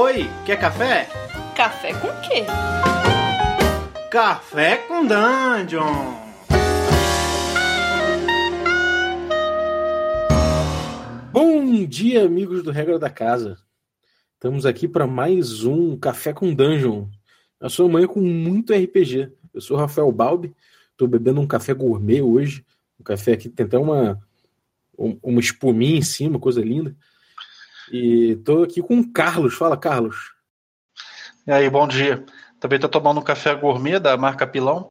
Oi, quer café? Café com quê? Café com Dungeon! Bom dia, amigos do Regra da Casa. Estamos aqui para mais um Café com Dungeon. A sua manhã com muito RPG. Eu sou o Rafael Balbi, estou bebendo um café gourmet hoje. Um café aqui tem até uma, uma espuminha em cima, coisa linda. E estou aqui com o Carlos. Fala, Carlos. E aí, bom dia. Também estou tomando um café gourmet da marca Pilão.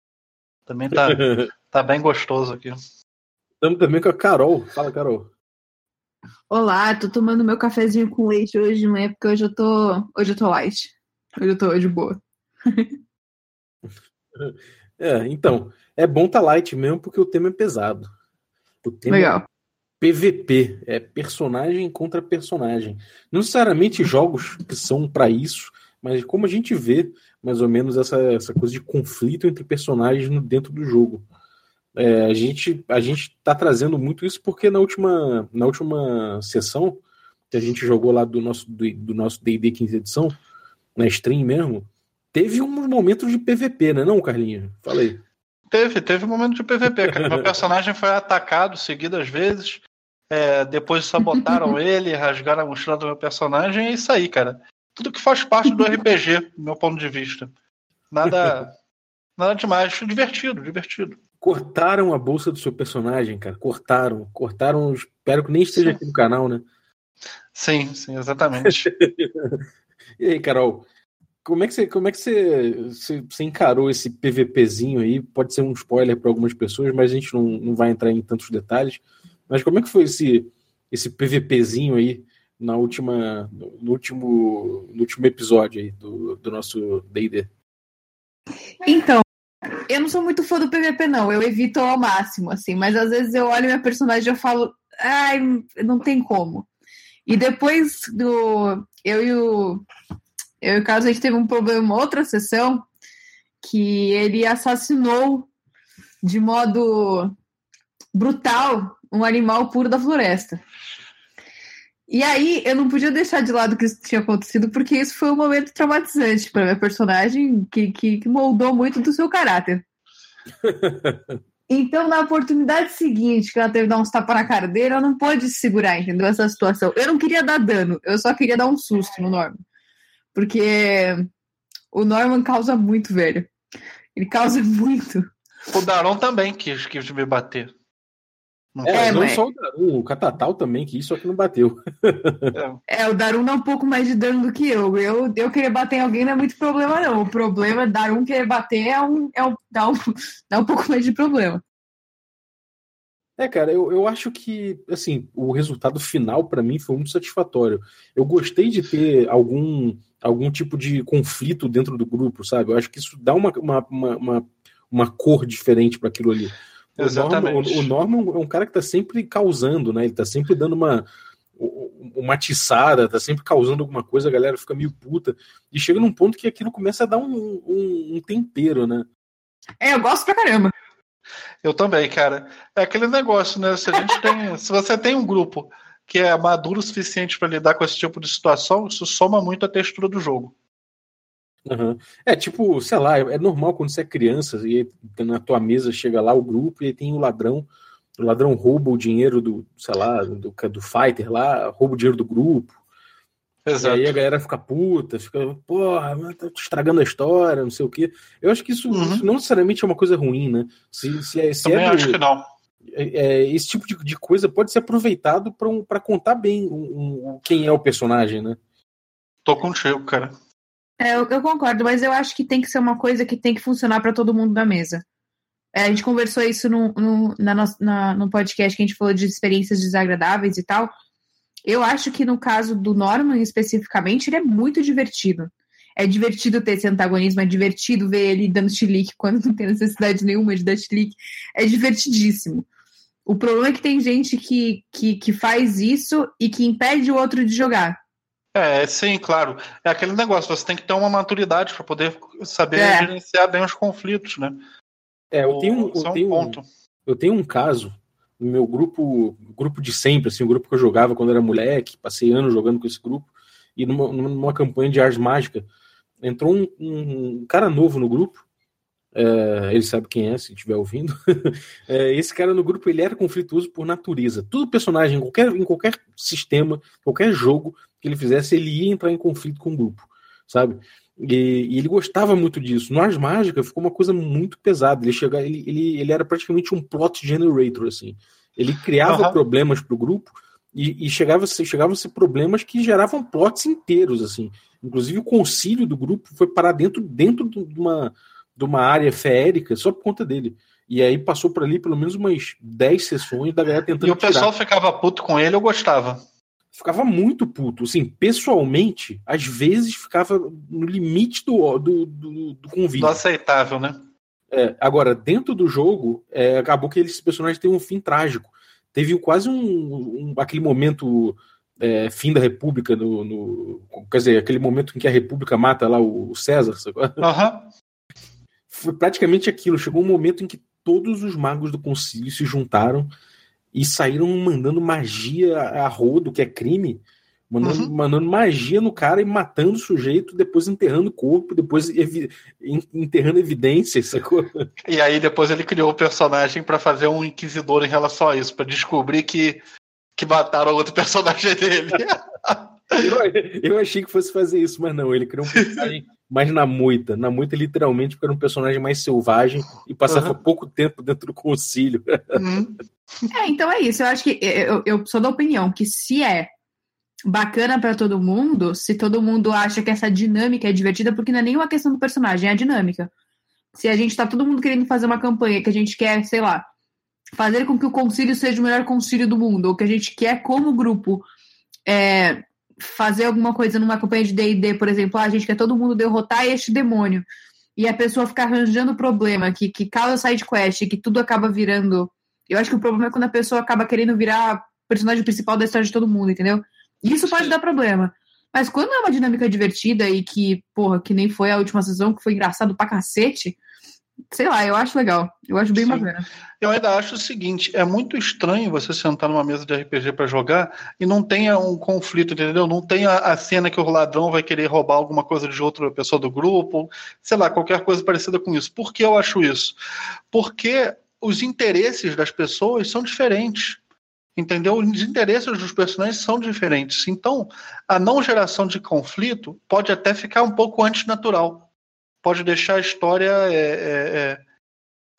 Também tá, tá bem gostoso aqui. Estamos também com a Carol. Fala, Carol. Olá, tô tomando meu cafezinho com leite hoje de manhã, porque hoje eu tô. Hoje eu tô light. Hoje eu tô de boa. é, então, é bom tá light mesmo, porque o tema é pesado. O tema Legal. PVP, é personagem contra personagem. Não necessariamente jogos que são para isso, mas como a gente vê mais ou menos essa, essa coisa de conflito entre personagens dentro do jogo. É, a gente a gente está trazendo muito isso porque na última na última sessão que a gente jogou lá do nosso do, do nosso D&D 15 edição na stream mesmo teve um momento de PVP, né, não, Carlinhos? Falei. Teve, teve um momento de PVP, cara. Meu personagem foi atacado seguidas vezes. É, depois sabotaram ele, rasgaram a mochila do meu personagem. É isso aí, cara. Tudo que faz parte do RPG, do meu ponto de vista. Nada, nada demais. Divertido, divertido. Cortaram a bolsa do seu personagem, cara. Cortaram. Cortaram. Espero que nem esteja sim. aqui no canal, né? Sim, sim, exatamente. e aí, Carol? Como é que, você, como é que você, você, você, encarou esse PVPzinho aí? Pode ser um spoiler para algumas pessoas, mas a gente não, não vai entrar em tantos detalhes. Mas como é que foi esse, esse PVPzinho aí na última, no, último, no último episódio aí do, do nosso D&D? Então, eu não sou muito fã do PVP, não. Eu evito ao máximo, assim. Mas às vezes eu olho minha personagem e eu falo, ai, não tem como. E depois do... Eu e o... Eu e o Carlos, a gente teve um problema uma outra sessão que ele assassinou de modo brutal um animal puro da floresta. E aí eu não podia deixar de lado que isso tinha acontecido, porque isso foi um momento traumatizante para minha personagem, que, que, que moldou muito do seu caráter. Então, na oportunidade seguinte, que ela teve que dar uns tapas na cara dele, ela não pôde segurar, entendeu? Essa situação. Eu não queria dar dano, eu só queria dar um susto no Norman. Porque o Norman causa muito, velho. Ele causa muito. O Daron também quis, quis me bater. Não, é, não mas... só o Darum, o Catatal também, que isso aqui não bateu. É. é, o Darum dá um pouco mais de dano do que eu. Eu, eu querer bater em alguém não é muito problema, não. O problema é Darum querer bater é um, é um, dá, um, dá um pouco mais de problema. É, cara, eu, eu acho que, assim, o resultado final para mim foi muito satisfatório. Eu gostei de ter algum, algum tipo de conflito dentro do grupo, sabe? Eu acho que isso dá uma, uma, uma, uma cor diferente para aquilo ali. Exatamente. O Norman, o Norman é um cara que tá sempre causando, né? Ele tá sempre dando uma, uma atiçada, tá sempre causando alguma coisa, a galera fica meio puta. E chega num ponto que aquilo começa a dar um, um, um tempero, né? É, eu gosto pra caramba. Eu também, cara. É aquele negócio, né? Se a gente tem. se você tem um grupo que é maduro o suficiente para lidar com esse tipo de situação, isso soma muito a textura do jogo. Uhum. É tipo, sei lá, é normal quando você é criança e na tua mesa chega lá o grupo e tem o ladrão, o ladrão rouba o dinheiro do, sei lá, do, do fighter lá, rouba o dinheiro do grupo. Exato. E aí a galera fica puta, fica, porra, tá estragando a história, não sei o quê. Eu acho que isso, uhum. isso não necessariamente é uma coisa ruim, né? Se, se é, se Também é do, acho que não. É, é, esse tipo de, de, coisa pode ser aproveitado para um, contar bem um, um, quem é o personagem, né? Tô contigo, cara. É, eu, eu, concordo, mas eu acho que tem que ser uma coisa que tem que funcionar para todo mundo da mesa. É, a gente conversou isso no, no, na, na, no podcast que a gente falou de experiências desagradáveis e tal. Eu acho que no caso do Norman, especificamente, ele é muito divertido. É divertido ter esse antagonismo, é divertido ver ele dando chilique quando não tem necessidade nenhuma de dar chilique. É divertidíssimo. O problema é que tem gente que, que, que faz isso e que impede o outro de jogar. É, sim, claro. É aquele negócio, você tem que ter uma maturidade para poder saber é. gerenciar bem os conflitos, né? É, eu tenho, um, eu, tenho um, eu tenho um caso no meu grupo, grupo de sempre, assim, o grupo que eu jogava quando era moleque, passei anos jogando com esse grupo, e numa, numa campanha de Ars Mágica, entrou um, um, cara novo no grupo. É, ele sabe quem é, se estiver ouvindo. é, esse cara no grupo ele era conflituoso por natureza. Todo personagem, em qualquer, em qualquer sistema, qualquer jogo que ele fizesse, ele ia entrar em conflito com o grupo, sabe? E, e, ele gostava muito disso. No Ars Mágica ficou uma coisa muito pesada. Ele, chega, ele, ele, ele era praticamente um plot generator, assim. Ele criava uhum. problemas para o grupo e, e chegava, chegava a ser problemas que geravam plots inteiros, assim. Inclusive o concílio do grupo foi parar dentro, dentro de, uma, de uma área feérica só por conta dele. E aí passou por ali pelo menos umas 10 sessões da galera tentando. E o pessoal tirar. ficava puto com ele, eu gostava ficava muito puto. Assim, pessoalmente, às vezes ficava no limite do, do, do, do convite. Do aceitável, né? É, agora, dentro do jogo, é, acabou que esse personagem tem um fim trágico. Teve quase um, um aquele momento é, fim da República no, no, quer dizer, aquele momento em que a República mata lá o César. Uhum. Foi praticamente aquilo. Chegou um momento em que todos os magos do concílio se juntaram e saíram mandando magia a rodo, que é crime, mandando, uhum. mandando magia no cara e matando o sujeito, depois enterrando o corpo, depois evi enterrando evidências, sacou? E aí depois ele criou o personagem para fazer um inquisidor em relação a isso, para descobrir que, que mataram outro personagem dele. eu, eu achei que fosse fazer isso, mas não, ele criou um personagem mais na moita. Na moita, literalmente, porque era um personagem mais selvagem e passava uhum. pouco tempo dentro do concílio. Uhum. É, então é isso. Eu acho que eu, eu sou da opinião que se é bacana para todo mundo, se todo mundo acha que essa dinâmica é divertida, porque não é nenhuma questão do personagem, é a dinâmica. Se a gente tá todo mundo querendo fazer uma campanha que a gente quer, sei lá, fazer com que o concílio seja o melhor concílio do mundo, ou que a gente quer, como grupo, é, fazer alguma coisa numa campanha de D&D, por exemplo, ah, a gente quer todo mundo derrotar este demônio, e a pessoa ficar arranjando problema, que, que causa side quest, que tudo acaba virando... Eu acho que o problema é quando a pessoa acaba querendo virar personagem principal da história de todo mundo, entendeu? Isso pode dar problema. Mas quando é uma dinâmica divertida e que, porra, que nem foi a última sessão, que foi engraçado pra cacete, sei lá, eu acho legal. Eu acho bem Sim. bacana. Eu ainda acho o seguinte: é muito estranho você sentar numa mesa de RPG para jogar e não tenha um conflito, entendeu? Não tenha a cena que o ladrão vai querer roubar alguma coisa de outra pessoa do grupo, sei lá, qualquer coisa parecida com isso. Por que eu acho isso? Porque os interesses das pessoas são diferentes. Entendeu? Os interesses dos personagens são diferentes. Então, a não geração de conflito pode até ficar um pouco antinatural pode deixar a história, é, é,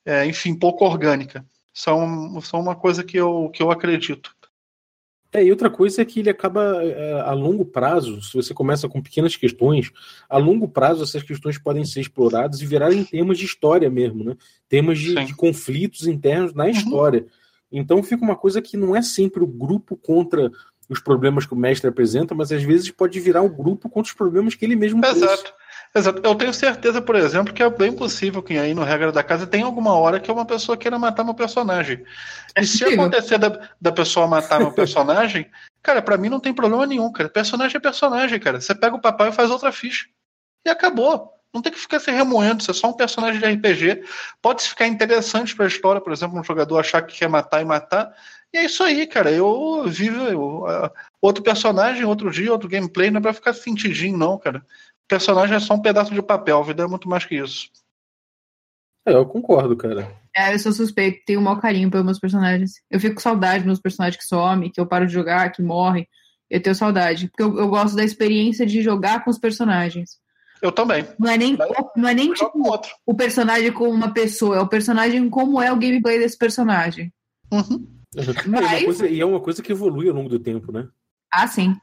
é, é enfim, pouco orgânica. São, são uma coisa que eu, que eu acredito. É, e outra coisa é que ele acaba é, a longo prazo, se você começa com pequenas questões, a longo prazo essas questões podem ser exploradas e virarem temas de história mesmo, né? Temas de, de conflitos internos na uhum. história. Então fica uma coisa que não é sempre o grupo contra os problemas que o mestre apresenta, mas às vezes pode virar o grupo contra os problemas que ele mesmo Exato. Trouxe. Exato. Eu tenho certeza, por exemplo, que é bem possível que aí no Regra da Casa tem alguma hora que uma pessoa queira matar meu personagem. É e se acontecer da, da pessoa matar meu personagem, cara, para mim não tem problema nenhum, cara. Personagem é personagem, cara. Você pega o papai e faz outra ficha. E acabou. Não tem que ficar se remoendo, isso é só um personagem de RPG. Pode ficar interessante para a história, por exemplo, um jogador achar que quer matar e matar. E é isso aí, cara. Eu vivo eu, uh, outro personagem, outro dia, outro gameplay, não é pra ficar sentidinho, não, cara personagem é só um pedaço de papel, a vida é muito mais que isso. É, eu concordo, cara. É, eu sou suspeito, tenho um maior carinho pelos meus personagens. Eu fico com saudade dos meus personagens que somem, que eu paro de jogar, que morrem. Eu tenho saudade. Porque eu, eu gosto da experiência de jogar com os personagens. Eu também. Não é nem, não é nem tipo, o personagem como uma pessoa, é o personagem como é o gameplay desse personagem. Uhum. Mas... É coisa, e é uma coisa que evolui ao longo do tempo, né? Ah, sim.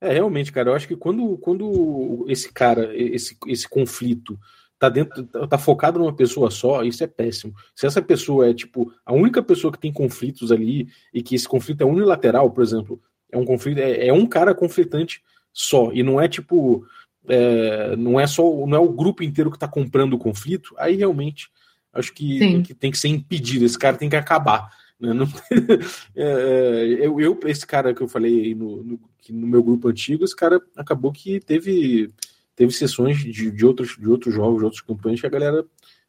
É, realmente, cara, eu acho que quando, quando esse cara, esse, esse conflito tá dentro, tá focado numa pessoa só, isso é péssimo. Se essa pessoa é, tipo, a única pessoa que tem conflitos ali e que esse conflito é unilateral, por exemplo, é um conflito, é, é um cara conflitante só, e não é tipo, é, não é só, não é o grupo inteiro que tá comprando o conflito, aí realmente acho que, que tem que ser impedido, esse cara tem que acabar. Né? Não, é, é, eu, eu, esse cara que eu falei no, no, no, meu grupo antigo, esse cara acabou que teve, teve sessões de, de, outros, de outros jogos, de outros campanhas que a galera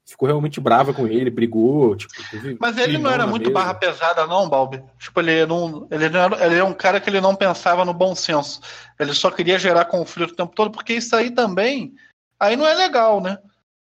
ficou realmente brava com ele, brigou. Tipo, Mas ele não era muito mesa. barra pesada, não, Balbi. Tipo, ele não, ele não era, ele é um cara que ele não pensava no bom senso. Ele só queria gerar conflito o tempo todo, porque isso aí também. Aí não é legal, né?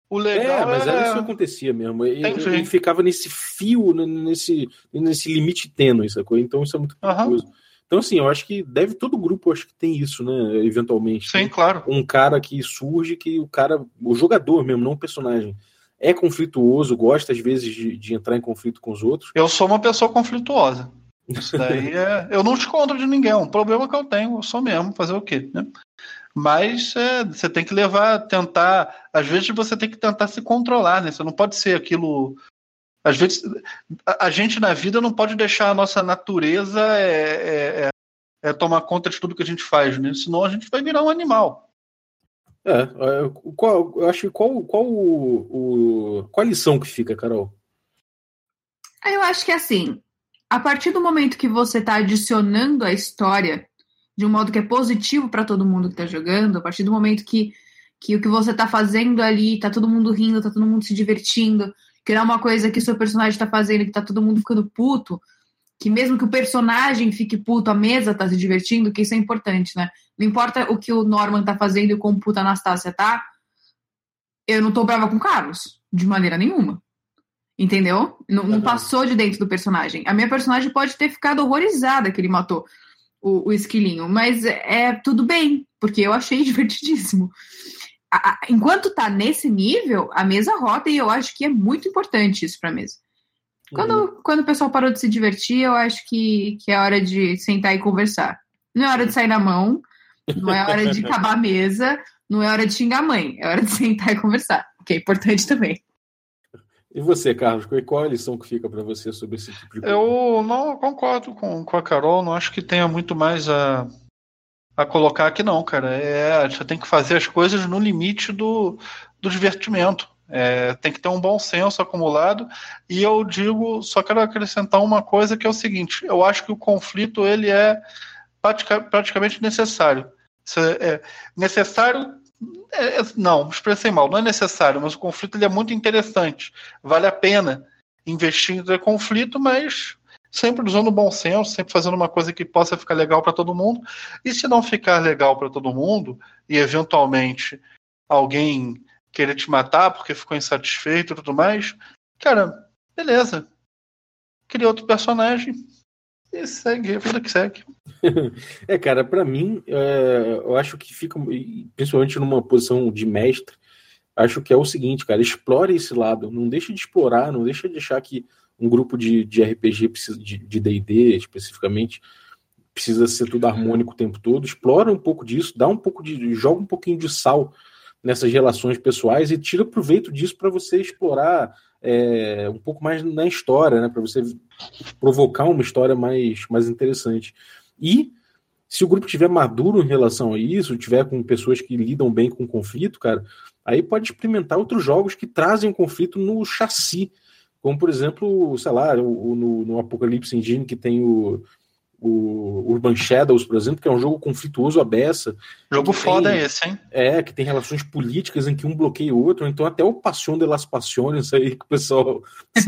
O legal é, mas é... isso que acontecia mesmo. Ele, ele, ficava nesse fio, nesse, nesse limite tênue, sacou? Então isso é muito perigoso. Uhum. Então, assim, eu acho que deve todo grupo acho que tem isso, né? Eventualmente. Sim, claro. Um cara que surge que o cara, o jogador mesmo, não o personagem, é conflituoso, gosta às vezes de, de entrar em conflito com os outros. Eu sou uma pessoa conflituosa. Isso daí é. Eu não escondo de ninguém, é um problema que eu tenho, eu sou mesmo, fazer o quê? Né? Mas é, você tem que levar, tentar. Às vezes você tem que tentar se controlar, né? Você não pode ser aquilo. Às vezes a, a gente na vida não pode deixar a nossa natureza é, é, é, é tomar conta de tudo que a gente faz, né? Senão a gente vai virar um animal. É, é qual, eu acho qual, qual, o, o, qual a lição que fica, Carol? Eu acho que assim, a partir do momento que você está adicionando a história de um modo que é positivo para todo mundo que está jogando, a partir do momento que, que o que você está fazendo ali, tá todo mundo rindo, tá todo mundo se divertindo, que não é uma coisa que o seu personagem está fazendo que tá todo mundo ficando puto, que mesmo que o personagem fique puto, a mesa tá se divertindo, que isso é importante, né? Não importa o que o Norman tá fazendo e como puta a Anastácia tá, eu não tô brava com o Carlos, de maneira nenhuma. Entendeu? Não, não, passou de dentro do personagem. A minha personagem pode ter ficado horrorizada que ele matou o, o esquilinho, mas é tudo bem, porque eu achei divertidíssimo. A, a, enquanto tá nesse nível, a mesa rota e eu acho que é muito importante isso pra mesa. Quando, uhum. quando o pessoal parou de se divertir, eu acho que, que é hora de sentar e conversar. Não é hora de sair na mão, não é hora de acabar a mesa, não é hora de xingar a mãe, é hora de sentar e conversar, que é importante também. E você, Carlos, qual é a lição que fica para você sobre esse tipo de coisa? Eu não concordo com, com a Carol, não acho que tenha muito mais a, a colocar aqui, não, cara. É, você tem que fazer as coisas no limite do, do divertimento. É, tem que ter um bom senso acumulado. E eu digo, só quero acrescentar uma coisa que é o seguinte: eu acho que o conflito ele é pratica, praticamente necessário. É necessário. É, é, não, expressei mal, não é necessário, mas o conflito ele é muito interessante. Vale a pena investir em conflito, mas sempre usando bom senso, sempre fazendo uma coisa que possa ficar legal para todo mundo. E se não ficar legal para todo mundo, e eventualmente alguém querer te matar porque ficou insatisfeito e tudo mais, cara, beleza. Cria outro personagem e segue, a vida que segue. é, cara, para mim, é, eu acho que fica, principalmente numa posição de mestre, acho que é o seguinte, cara, explore esse lado, não deixa de explorar, não deixa de achar que um grupo de, de RPG precisa de D&D especificamente precisa ser tudo harmônico o tempo todo, explora um pouco disso, dá um pouco de, joga um pouquinho de sal nessas relações pessoais e tira proveito disso para você explorar é, um pouco mais na história, né? Para você provocar uma história mais, mais interessante. E se o grupo tiver maduro em relação a isso, tiver com pessoas que lidam bem com conflito, cara, aí pode experimentar outros jogos que trazem conflito no chassi. Como, por exemplo, sei lá, no, no Apocalipse Engine, que tem o, o Urban Shadows, por exemplo, que é um jogo conflituoso a beça. Jogo foda tem, esse, hein? É, que tem relações políticas em que um bloqueia o outro, então até o Passion de las Passiones aí que o pessoal se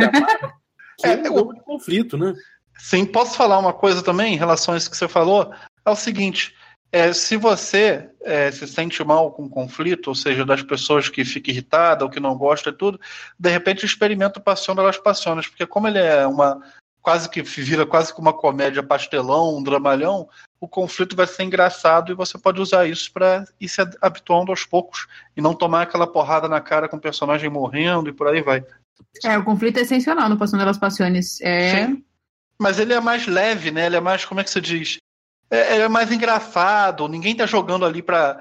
que é, é um jogo de conflito, né? Sim, posso falar uma coisa também em relação a isso que você falou? É o seguinte, é, se você é, se sente mal com conflito, ou seja, das pessoas que ficam irritadas ou que não gostam e tudo, de repente experimenta o Passion de las Passiones, porque como ele é uma quase que vira quase que uma comédia pastelão, um dramalhão, o conflito vai ser engraçado e você pode usar isso para ir se habituando aos poucos e não tomar aquela porrada na cara com o personagem morrendo e por aí vai. É, o conflito é essencial no Passando das Passiones. É... Sim. Mas ele é mais leve, né? Ele é mais, como é que se diz? É, é mais engraçado, ninguém tá jogando ali para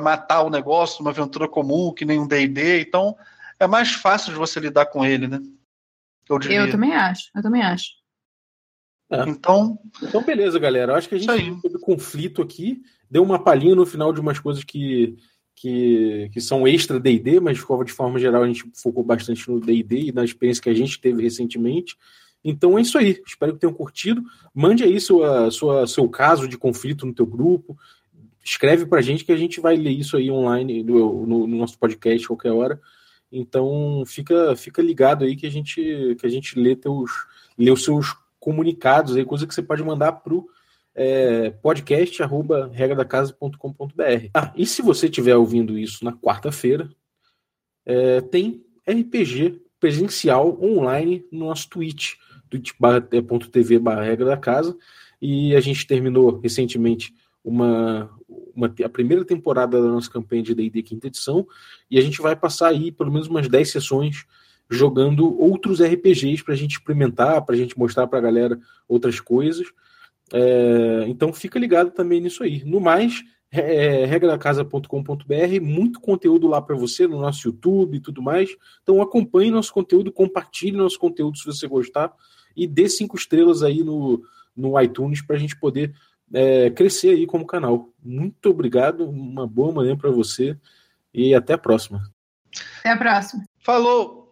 matar o negócio, uma aventura comum, que nem um D&D, então é mais fácil de você lidar com ele, né? Eu, diria. eu também acho, eu também acho. É. Então, então, beleza, galera. Eu acho que a gente teve conflito aqui, deu uma palhinha no final de umas coisas que, que, que são extra DD, mas de forma geral a gente focou bastante no DD e na experiência que a gente teve recentemente. Então é isso aí. Espero que tenham curtido. Mande aí sua, sua, seu caso de conflito no teu grupo. Escreve pra gente que a gente vai ler isso aí online no, no, no nosso podcast qualquer hora Então fica, fica ligado aí que a gente que a gente lê teus lê os seus comunicados aí, coisa que você pode mandar pro é, podcast arroba regradacasa.com.br. Ah, e se você estiver ouvindo isso na quarta-feira, é, tem RPG presencial online no nosso Twitch, twitch.tv barra regra da casa, e a gente terminou recentemente uma, uma, a primeira temporada da nossa campanha de D&D quinta edição, e a gente vai passar aí pelo menos umas 10 sessões jogando outros RPGs para a gente experimentar, para a gente mostrar para a galera outras coisas. É, então fica ligado também nisso aí. No mais, é, regradacasa.com.br, muito conteúdo lá para você no nosso YouTube e tudo mais. Então acompanhe nosso conteúdo, compartilhe nosso conteúdo se você gostar e dê cinco estrelas aí no, no iTunes para a gente poder é, crescer aí como canal. Muito obrigado, uma boa manhã para você e até a próxima. Até a próxima. Falou!